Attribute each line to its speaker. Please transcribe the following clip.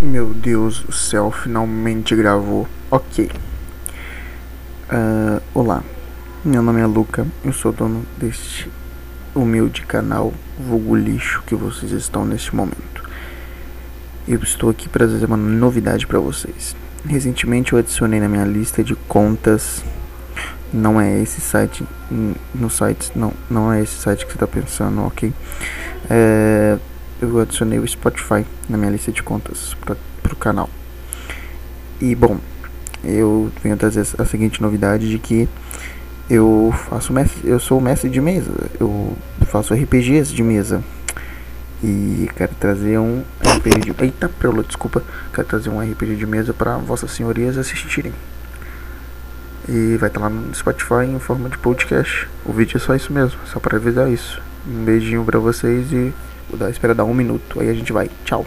Speaker 1: Meu Deus do céu, finalmente gravou. Ok. Uh, olá, meu nome é Luca, eu sou dono deste humilde canal vulgo lixo que vocês estão neste momento. Eu estou aqui para trazer uma novidade para vocês. Recentemente eu adicionei na minha lista de contas. Não é esse site, no site, não, não é esse site que você está pensando, ok? É, eu adicionei o Spotify na minha lista de contas para o canal. E bom, eu venho trazer a seguinte novidade de que eu faço mestre, eu sou mestre de mesa, eu faço RPGs de mesa. E quero trazer um RPG de. Eita, prelo, desculpa. Quero trazer um RPG de mesa para vossas senhorias assistirem. E vai estar lá no Spotify em forma de podcast. O vídeo é só isso mesmo, só para avisar isso. Um beijinho para vocês e vou dar, esperar dar um minuto. Aí a gente vai. Tchau.